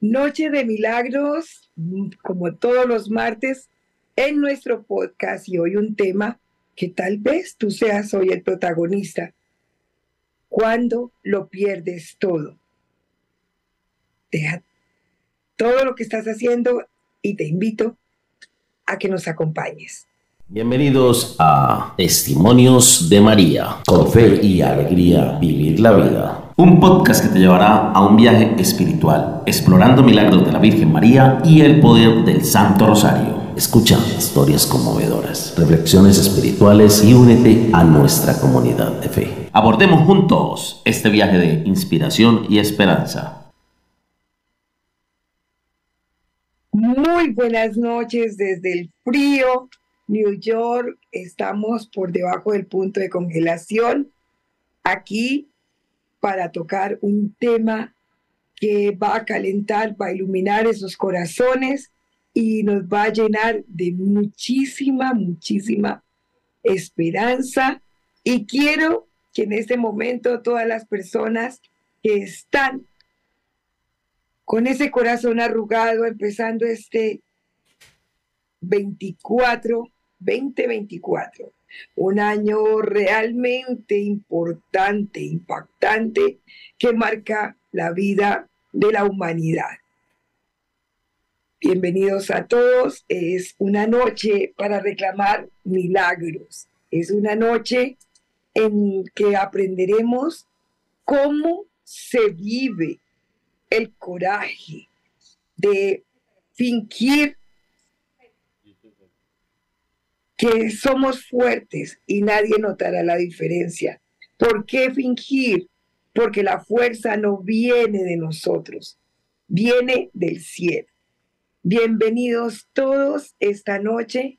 Noche de Milagros, como todos los martes, en nuestro podcast y hoy un tema que tal vez tú seas hoy el protagonista. Cuando lo pierdes todo. Deja todo lo que estás haciendo y te invito a que nos acompañes. Bienvenidos a Testimonios de María, con fe y alegría vivir la vida. Un podcast que te llevará a un viaje espiritual, explorando milagros de la Virgen María y el poder del Santo Rosario. Escucha historias conmovedoras, reflexiones espirituales y únete a nuestra comunidad de fe. Abordemos juntos este viaje de inspiración y esperanza. Muy buenas noches desde el frío New York, estamos por debajo del punto de congelación. Aquí para tocar un tema que va a calentar, va a iluminar esos corazones y nos va a llenar de muchísima, muchísima esperanza. Y quiero que en este momento todas las personas que están con ese corazón arrugado, empezando este 24 2024, un año realmente importante, impactante, que marca la vida de la humanidad. Bienvenidos a todos. Es una noche para reclamar milagros. Es una noche en que aprenderemos cómo se vive el coraje de fingir que somos fuertes y nadie notará la diferencia. ¿Por qué fingir? Porque la fuerza no viene de nosotros, viene del cielo. Bienvenidos todos esta noche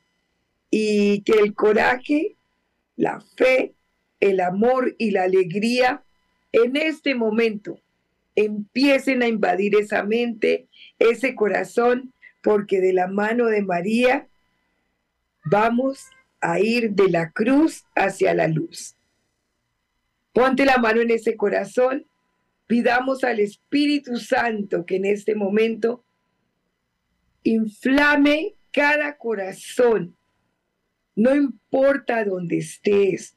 y que el coraje, la fe, el amor y la alegría en este momento empiecen a invadir esa mente, ese corazón, porque de la mano de María Vamos a ir de la cruz hacia la luz. Ponte la mano en ese corazón. Pidamos al Espíritu Santo que en este momento inflame cada corazón. No importa dónde estés,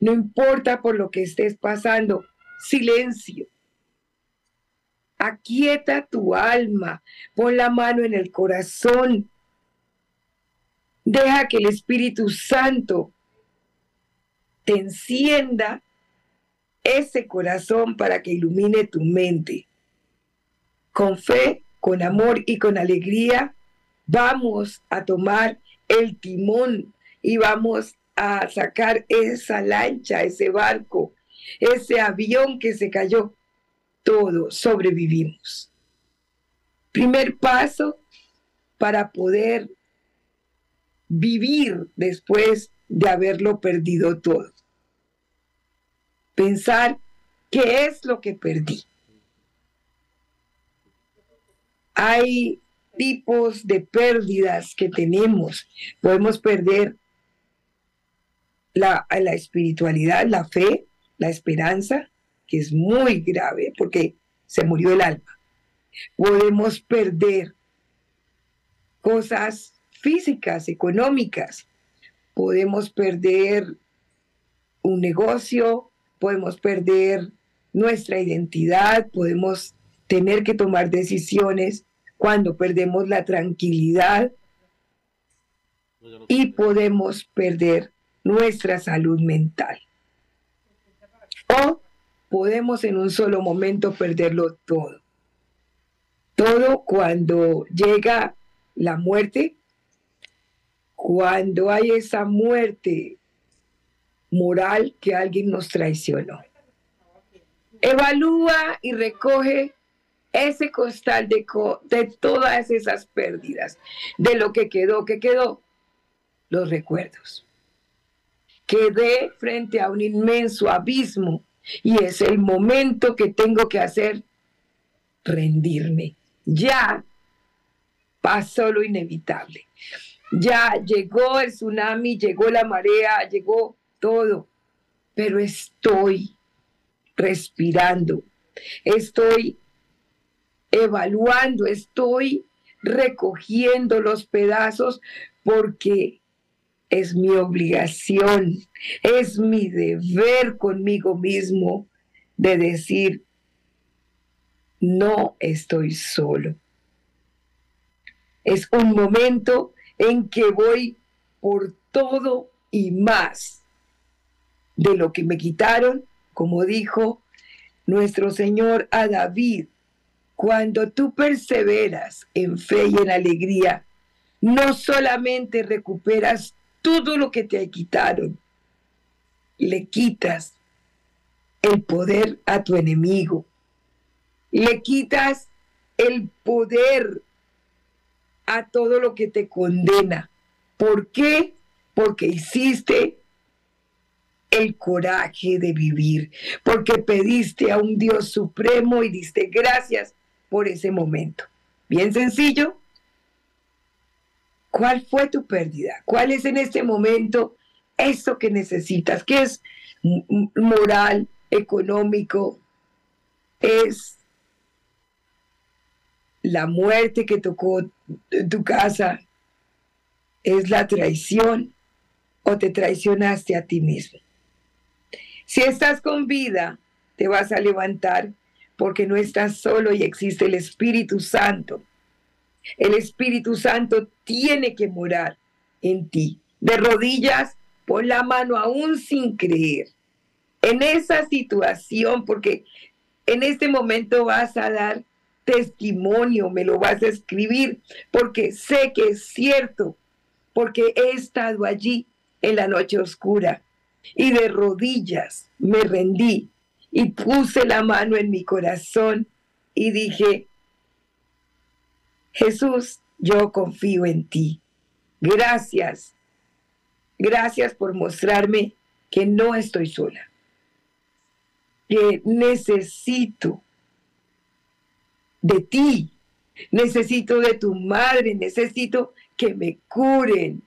no importa por lo que estés pasando, silencio. Aquieta tu alma, pon la mano en el corazón Deja que el Espíritu Santo te encienda ese corazón para que ilumine tu mente. Con fe, con amor y con alegría, vamos a tomar el timón y vamos a sacar esa lancha, ese barco, ese avión que se cayó. Todo sobrevivimos. Primer paso para poder vivir después de haberlo perdido todo. Pensar qué es lo que perdí. Hay tipos de pérdidas que tenemos. Podemos perder la, la espiritualidad, la fe, la esperanza, que es muy grave porque se murió el alma. Podemos perder cosas físicas, económicas. Podemos perder un negocio, podemos perder nuestra identidad, podemos tener que tomar decisiones cuando perdemos la tranquilidad y podemos perder nuestra salud mental. O podemos en un solo momento perderlo todo. Todo cuando llega la muerte cuando hay esa muerte moral que alguien nos traicionó. Evalúa y recoge ese costal de, de todas esas pérdidas, de lo que quedó, que quedó, los recuerdos. Quedé frente a un inmenso abismo y es el momento que tengo que hacer rendirme. Ya pasó lo inevitable. Ya llegó el tsunami, llegó la marea, llegó todo, pero estoy respirando, estoy evaluando, estoy recogiendo los pedazos porque es mi obligación, es mi deber conmigo mismo de decir, no estoy solo. Es un momento en que voy por todo y más de lo que me quitaron, como dijo nuestro Señor a David, cuando tú perseveras en fe y en alegría, no solamente recuperas todo lo que te quitaron, le quitas el poder a tu enemigo, le quitas el poder a todo lo que te condena. ¿Por qué? Porque hiciste el coraje de vivir, porque pediste a un Dios supremo y diste gracias por ese momento. Bien sencillo. ¿Cuál fue tu pérdida? ¿Cuál es en este momento eso que necesitas? ¿Qué es moral, económico? ¿Es la muerte que tocó tu casa? ¿Es la traición o te traicionaste a ti mismo? Si estás con vida, te vas a levantar porque no estás solo y existe el Espíritu Santo. El Espíritu Santo tiene que morar en ti. De rodillas, pon la mano aún sin creer. En esa situación, porque en este momento vas a dar testimonio, me lo vas a escribir, porque sé que es cierto, porque he estado allí en la noche oscura y de rodillas me rendí y puse la mano en mi corazón y dije, Jesús, yo confío en ti. Gracias. Gracias por mostrarme que no estoy sola, que necesito de ti, necesito de tu madre, necesito que me curen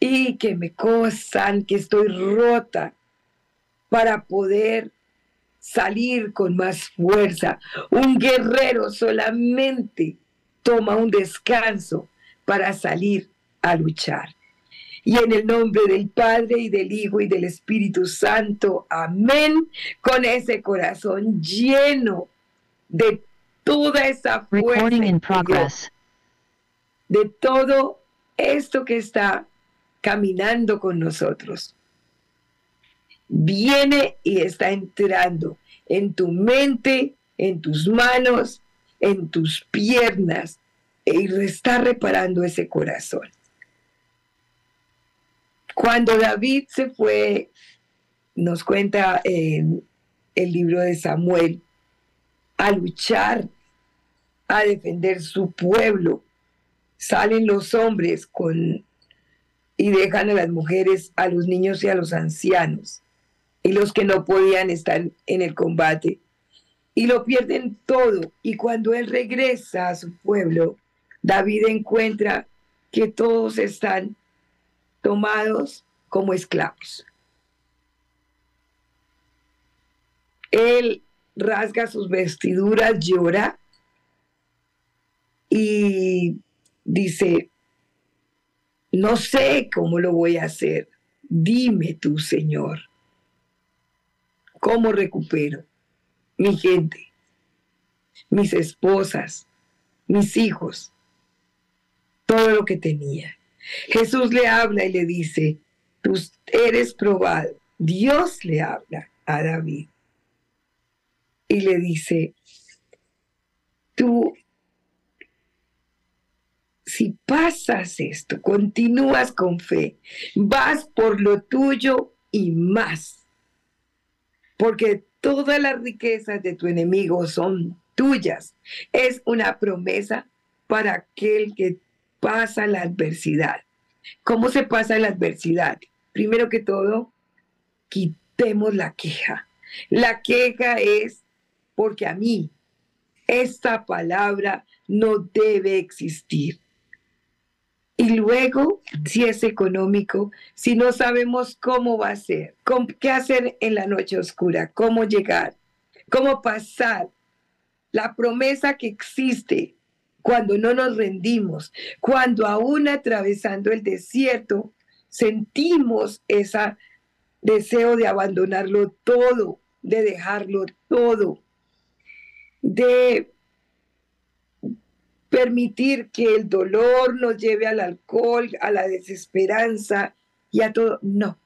y que me cosan, que estoy rota para poder salir con más fuerza. Un guerrero solamente toma un descanso para salir a luchar. Y en el nombre del Padre y del Hijo y del Espíritu Santo, amén, con ese corazón lleno de toda esa fuerza. De todo esto que está caminando con nosotros viene y está entrando en tu mente, en tus manos, en tus piernas y está reparando ese corazón. Cuando David se fue, nos cuenta en el libro de Samuel, a luchar, a defender su pueblo, salen los hombres con y dejan a las mujeres, a los niños y a los ancianos y los que no podían estar en el combate. Y lo pierden todo. Y cuando él regresa a su pueblo, David encuentra que todos están tomados como esclavos. Él rasga sus vestiduras, llora y dice, no sé cómo lo voy a hacer. Dime tú, Señor. ¿Cómo recupero mi gente, mis esposas, mis hijos, todo lo que tenía? Jesús le habla y le dice, tú eres probado. Dios le habla a David y le dice, tú, si pasas esto, continúas con fe, vas por lo tuyo y más porque todas las riquezas de tu enemigo son tuyas. Es una promesa para aquel que pasa la adversidad. ¿Cómo se pasa la adversidad? Primero que todo, quitemos la queja. La queja es porque a mí esta palabra no debe existir. Y luego, si es económico, si no sabemos cómo va a ser, qué hacer en la noche oscura, cómo llegar, cómo pasar. La promesa que existe cuando no nos rendimos, cuando aún atravesando el desierto sentimos ese deseo de abandonarlo todo, de dejarlo todo, de permitir que el dolor nos lleve al alcohol, a la desesperanza y a todo. No,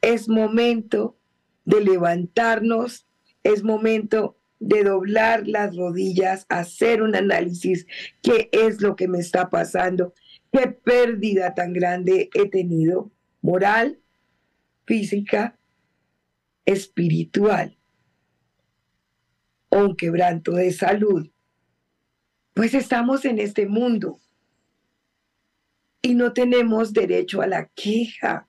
es momento de levantarnos, es momento de doblar las rodillas, hacer un análisis, qué es lo que me está pasando, qué pérdida tan grande he tenido, moral, física, espiritual, o un quebranto de salud. Pues estamos en este mundo y no tenemos derecho a la queja.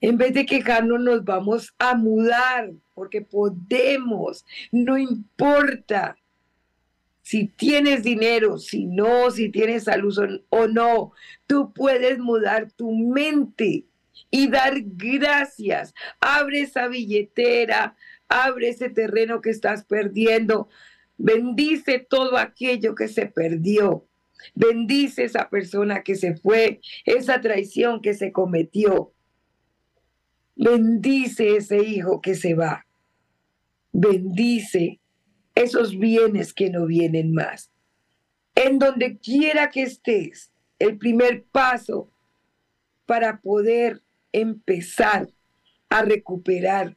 En vez de quejarnos nos vamos a mudar porque podemos, no importa si tienes dinero, si no, si tienes salud o no, tú puedes mudar tu mente y dar gracias. Abre esa billetera, abre ese terreno que estás perdiendo, bendice todo aquello que se perdió. Bendice esa persona que se fue, esa traición que se cometió. Bendice ese hijo que se va bendice esos bienes que no vienen más. En donde quiera que estés, el primer paso para poder empezar a recuperar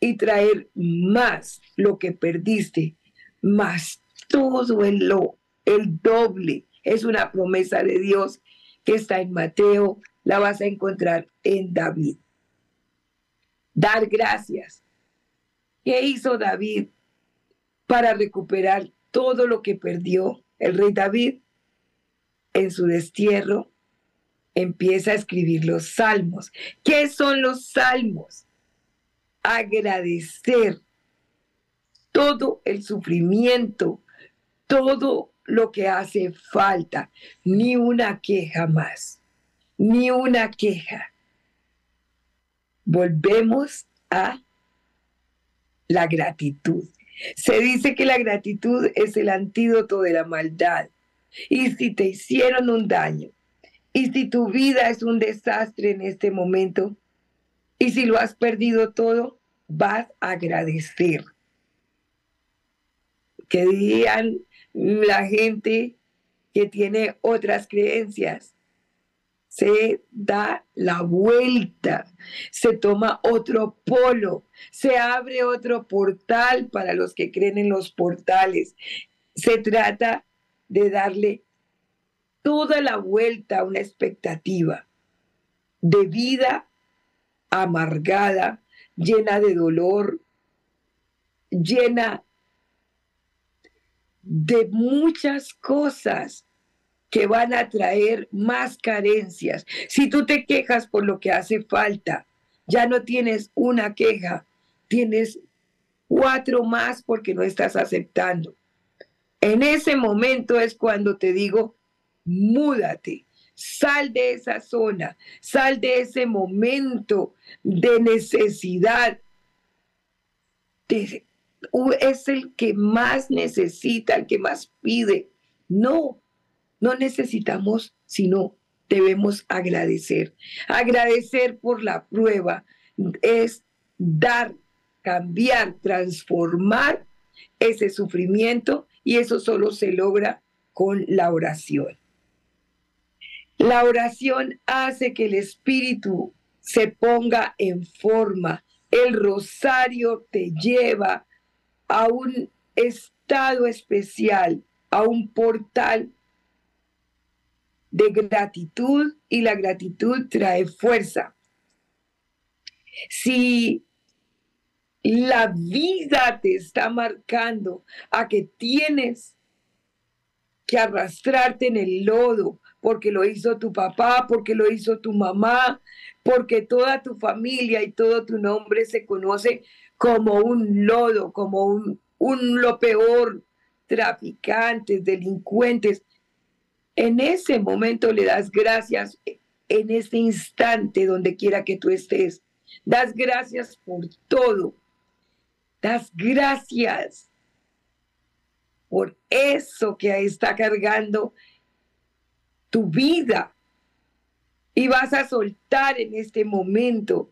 y traer más lo que perdiste, más todo el, lo, el doble. Es una promesa de Dios que está en Mateo, la vas a encontrar en David. Dar gracias ¿Qué hizo David para recuperar todo lo que perdió? El rey David en su destierro empieza a escribir los salmos. ¿Qué son los salmos? Agradecer todo el sufrimiento, todo lo que hace falta, ni una queja más, ni una queja. Volvemos a la gratitud. Se dice que la gratitud es el antídoto de la maldad. Y si te hicieron un daño, y si tu vida es un desastre en este momento, y si lo has perdido todo, vas a agradecer. Que dirían la gente que tiene otras creencias se da la vuelta, se toma otro polo, se abre otro portal para los que creen en los portales. Se trata de darle toda la vuelta a una expectativa de vida amargada, llena de dolor, llena de muchas cosas que van a traer más carencias. Si tú te quejas por lo que hace falta, ya no tienes una queja, tienes cuatro más porque no estás aceptando. En ese momento es cuando te digo, múdate, sal de esa zona, sal de ese momento de necesidad. Es el que más necesita, el que más pide. No, no necesitamos, sino debemos agradecer. Agradecer por la prueba es dar, cambiar, transformar ese sufrimiento y eso solo se logra con la oración. La oración hace que el espíritu se ponga en forma. El rosario te lleva a un estado especial, a un portal de gratitud y la gratitud trae fuerza. Si la vida te está marcando a que tienes que arrastrarte en el lodo, porque lo hizo tu papá, porque lo hizo tu mamá, porque toda tu familia y todo tu nombre se conoce como un lodo, como un, lo peor, traficantes, delincuentes. En ese momento le das gracias en este instante donde quiera que tú estés. Das gracias por todo. Das gracias por eso que está cargando tu vida. Y vas a soltar en este momento.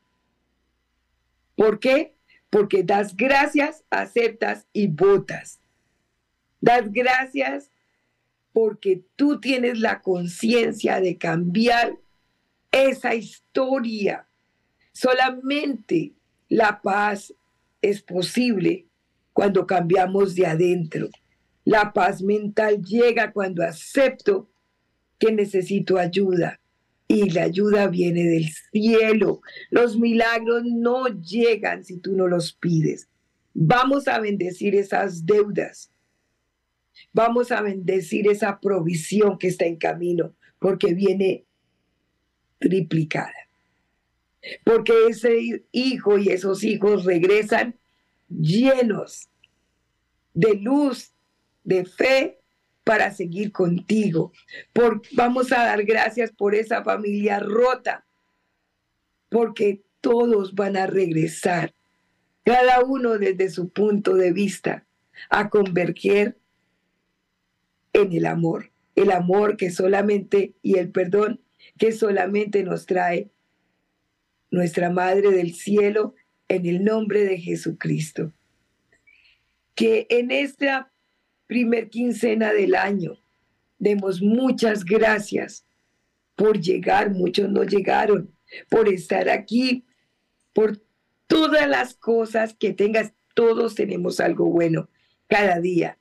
¿Por qué? Porque das gracias, aceptas y votas. Das gracias porque tú tienes la conciencia de cambiar esa historia. Solamente la paz es posible cuando cambiamos de adentro. La paz mental llega cuando acepto que necesito ayuda y la ayuda viene del cielo. Los milagros no llegan si tú no los pides. Vamos a bendecir esas deudas. Vamos a bendecir esa provisión que está en camino porque viene triplicada. Porque ese hijo y esos hijos regresan llenos de luz, de fe para seguir contigo. Por, vamos a dar gracias por esa familia rota, porque todos van a regresar, cada uno desde su punto de vista, a converger en el amor, el amor que solamente y el perdón que solamente nos trae nuestra Madre del Cielo en el nombre de Jesucristo. Que en esta primer quincena del año demos muchas gracias por llegar, muchos no llegaron, por estar aquí, por todas las cosas que tengas, todos tenemos algo bueno cada día,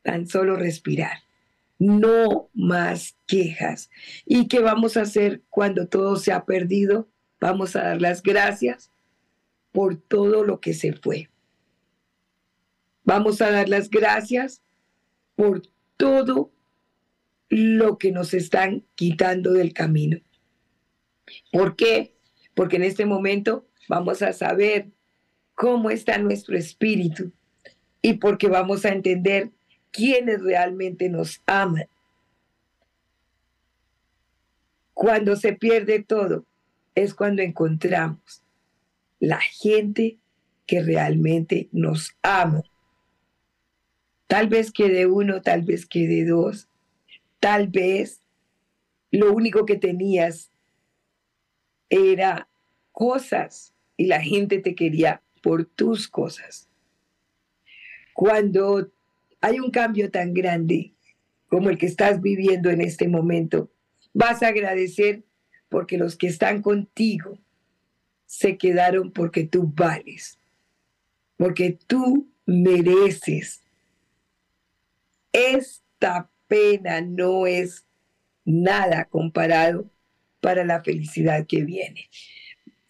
tan solo respirar. No más quejas. ¿Y qué vamos a hacer cuando todo se ha perdido? Vamos a dar las gracias por todo lo que se fue. Vamos a dar las gracias por todo lo que nos están quitando del camino. ¿Por qué? Porque en este momento vamos a saber cómo está nuestro espíritu y porque vamos a entender quiénes realmente nos aman. Cuando se pierde todo, es cuando encontramos la gente que realmente nos ama. Tal vez quede uno, tal vez quede dos, tal vez lo único que tenías era cosas y la gente te quería por tus cosas. Cuando hay un cambio tan grande como el que estás viviendo en este momento, vas a agradecer porque los que están contigo se quedaron porque tú vales, porque tú mereces. Esta pena no es nada comparado para la felicidad que viene.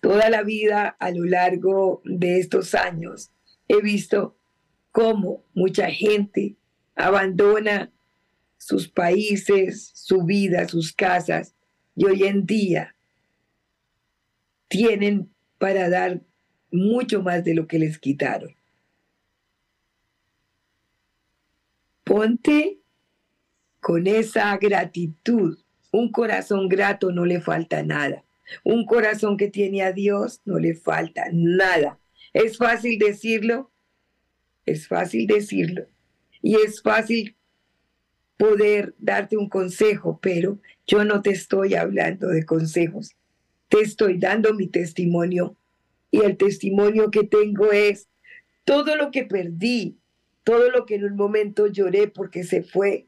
Toda la vida a lo largo de estos años he visto cómo mucha gente abandona sus países, su vida, sus casas y hoy en día tienen para dar mucho más de lo que les quitaron. Ponte con esa gratitud. Un corazón grato no le falta nada. Un corazón que tiene a Dios no le falta nada. Es fácil decirlo, es fácil decirlo. Y es fácil poder darte un consejo, pero yo no te estoy hablando de consejos, te estoy dando mi testimonio y el testimonio que tengo es todo lo que perdí, todo lo que en un momento lloré porque se fue,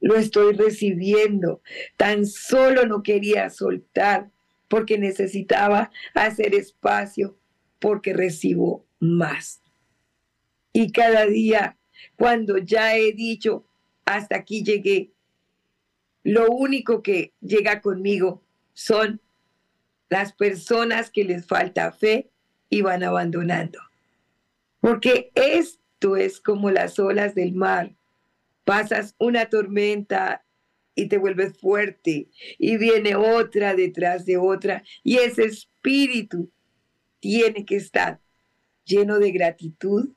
lo estoy recibiendo. Tan solo no quería soltar porque necesitaba hacer espacio porque recibo más. Y cada día, cuando ya he dicho, hasta aquí llegué. Lo único que llega conmigo son las personas que les falta fe y van abandonando. Porque esto es como las olas del mar. Pasas una tormenta y te vuelves fuerte y viene otra detrás de otra y ese espíritu tiene que estar lleno de gratitud,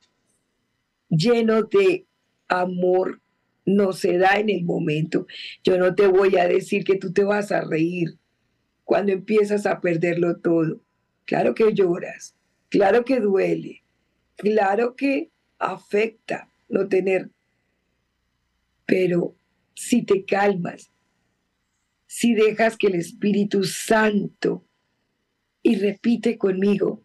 lleno de amor, no se da en el momento. Yo no te voy a decir que tú te vas a reír cuando empiezas a perderlo todo. Claro que lloras, claro que duele, claro que afecta no tener Pero si te calmas, si dejas que el Espíritu Santo, y repite conmigo,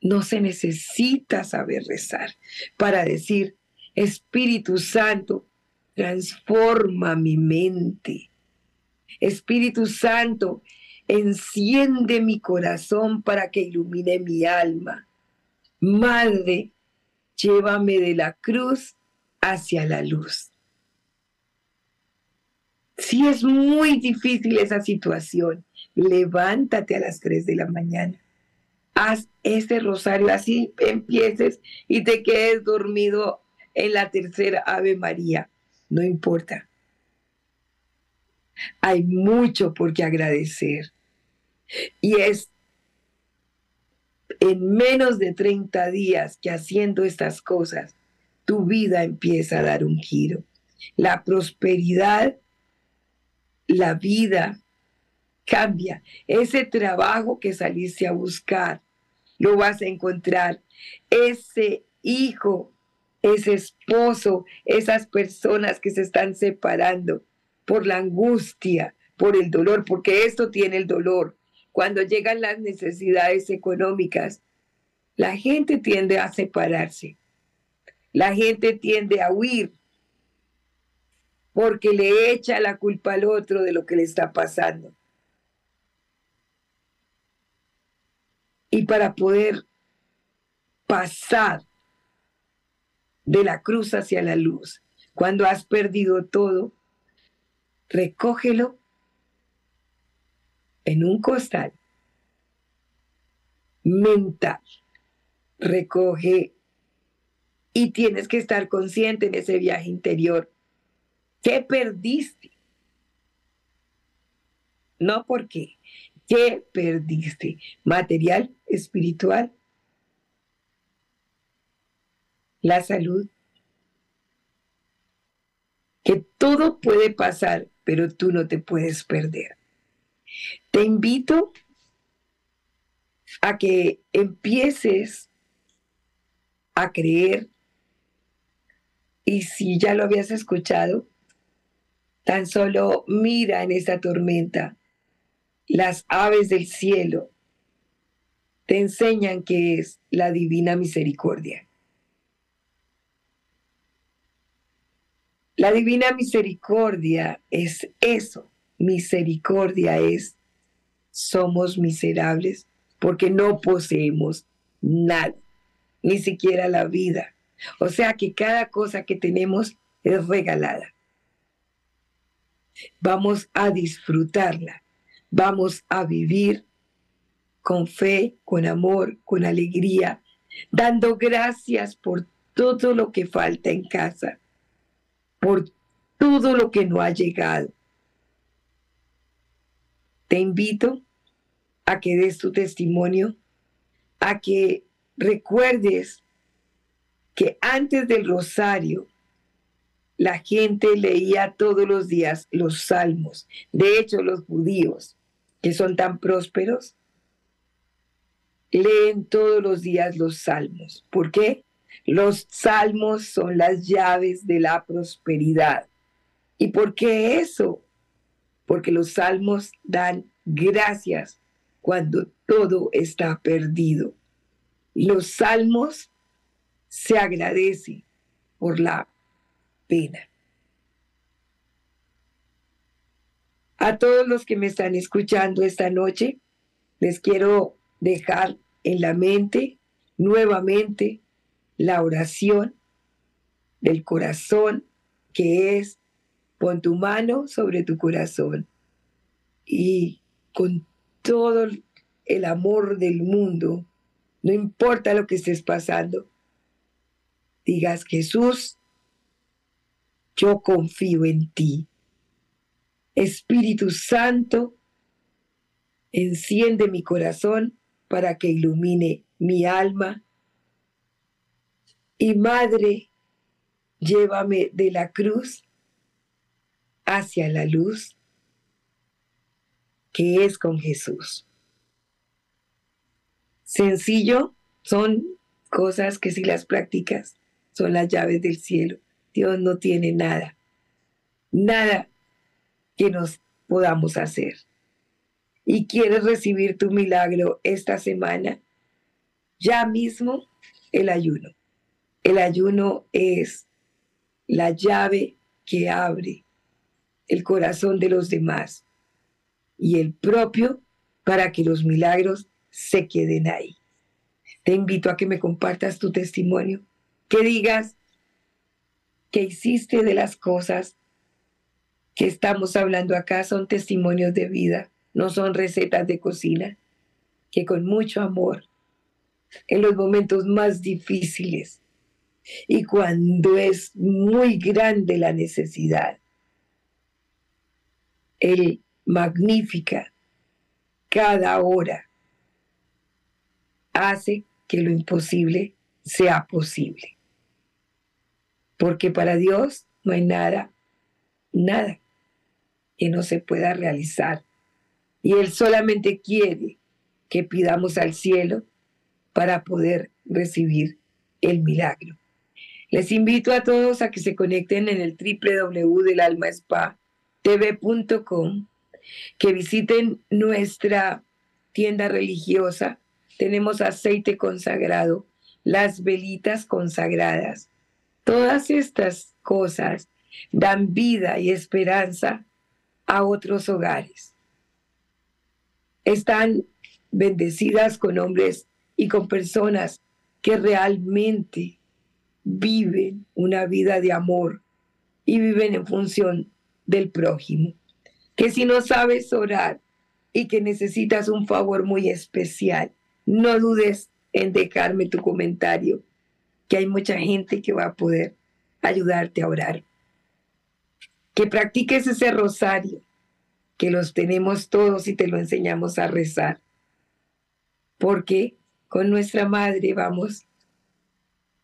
no se necesita saber rezar para decir, Espíritu Santo, transforma mi mente. Espíritu Santo, enciende mi corazón para que ilumine mi alma. Madre, llévame de la cruz hacia la luz. Si es muy difícil esa situación, levántate a las 3 de la mañana. Haz ese rosario, así empieces y te quedes dormido en la tercera Ave María. No importa. Hay mucho por qué agradecer. Y es en menos de 30 días que haciendo estas cosas, tu vida empieza a dar un giro. La prosperidad la vida cambia. Ese trabajo que saliste a buscar, lo vas a encontrar. Ese hijo, ese esposo, esas personas que se están separando por la angustia, por el dolor, porque esto tiene el dolor. Cuando llegan las necesidades económicas, la gente tiende a separarse. La gente tiende a huir porque le echa la culpa al otro de lo que le está pasando. Y para poder pasar de la cruz hacia la luz, cuando has perdido todo, recógelo en un costal mental. Recoge y tienes que estar consciente en ese viaje interior ¿Qué perdiste? No porque, ¿qué perdiste? ¿Material, espiritual? ¿La salud? Que todo puede pasar, pero tú no te puedes perder. Te invito a que empieces a creer y si ya lo habías escuchado, Tan solo mira en esta tormenta. Las aves del cielo te enseñan que es la divina misericordia. La divina misericordia es eso. Misericordia es, somos miserables porque no poseemos nada, ni siquiera la vida. O sea que cada cosa que tenemos es regalada. Vamos a disfrutarla. Vamos a vivir con fe, con amor, con alegría, dando gracias por todo lo que falta en casa, por todo lo que no ha llegado. Te invito a que des tu testimonio, a que recuerdes que antes del rosario la gente leía todos los días los salmos. De hecho, los judíos, que son tan prósperos, leen todos los días los salmos. ¿Por qué? Los salmos son las llaves de la prosperidad. ¿Y por qué eso? Porque los salmos dan gracias cuando todo está perdido. Los salmos se agradecen por la pena. A todos los que me están escuchando esta noche, les quiero dejar en la mente nuevamente la oración del corazón que es pon tu mano sobre tu corazón y con todo el amor del mundo, no importa lo que estés pasando, digas Jesús, yo confío en ti. Espíritu Santo, enciende mi corazón para que ilumine mi alma. Y Madre, llévame de la cruz hacia la luz que es con Jesús. Sencillo, son cosas que si las practicas son las llaves del cielo. Dios no tiene nada. nada que nos podamos hacer. Y quieres recibir tu milagro esta semana, ya mismo el ayuno. El ayuno es la llave que abre el corazón de los demás y el propio para que los milagros se queden ahí. Te invito a que me compartas tu testimonio, que digas que hiciste de las cosas que estamos hablando acá son testimonios de vida, no son recetas de cocina, que con mucho amor, en los momentos más difíciles y cuando es muy grande la necesidad, Él magnifica cada hora, hace que lo imposible sea posible. Porque para Dios no hay nada, nada que no se pueda realizar. Y Él solamente quiere que pidamos al cielo para poder recibir el milagro. Les invito a todos a que se conecten en el www.delalmaspatv.com, que visiten nuestra tienda religiosa. Tenemos aceite consagrado, las velitas consagradas. Todas estas cosas dan vida y esperanza a otros hogares. Están bendecidas con hombres y con personas que realmente viven una vida de amor y viven en función del prójimo. Que si no sabes orar y que necesitas un favor muy especial, no dudes en dejarme tu comentario, que hay mucha gente que va a poder ayudarte a orar. Que practiques ese rosario, que los tenemos todos y te lo enseñamos a rezar. Porque con nuestra madre vamos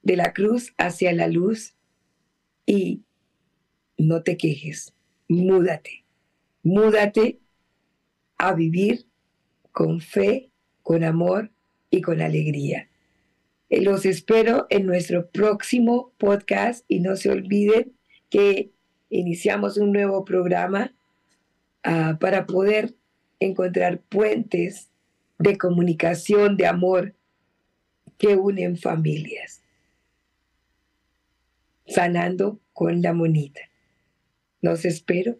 de la cruz hacia la luz y no te quejes, múdate, múdate a vivir con fe, con amor y con alegría. Eh, los espero en nuestro próximo podcast y no se olviden que iniciamos un nuevo programa ah, para poder encontrar puentes de comunicación, de amor que unen familias sanando con la monita. Los espero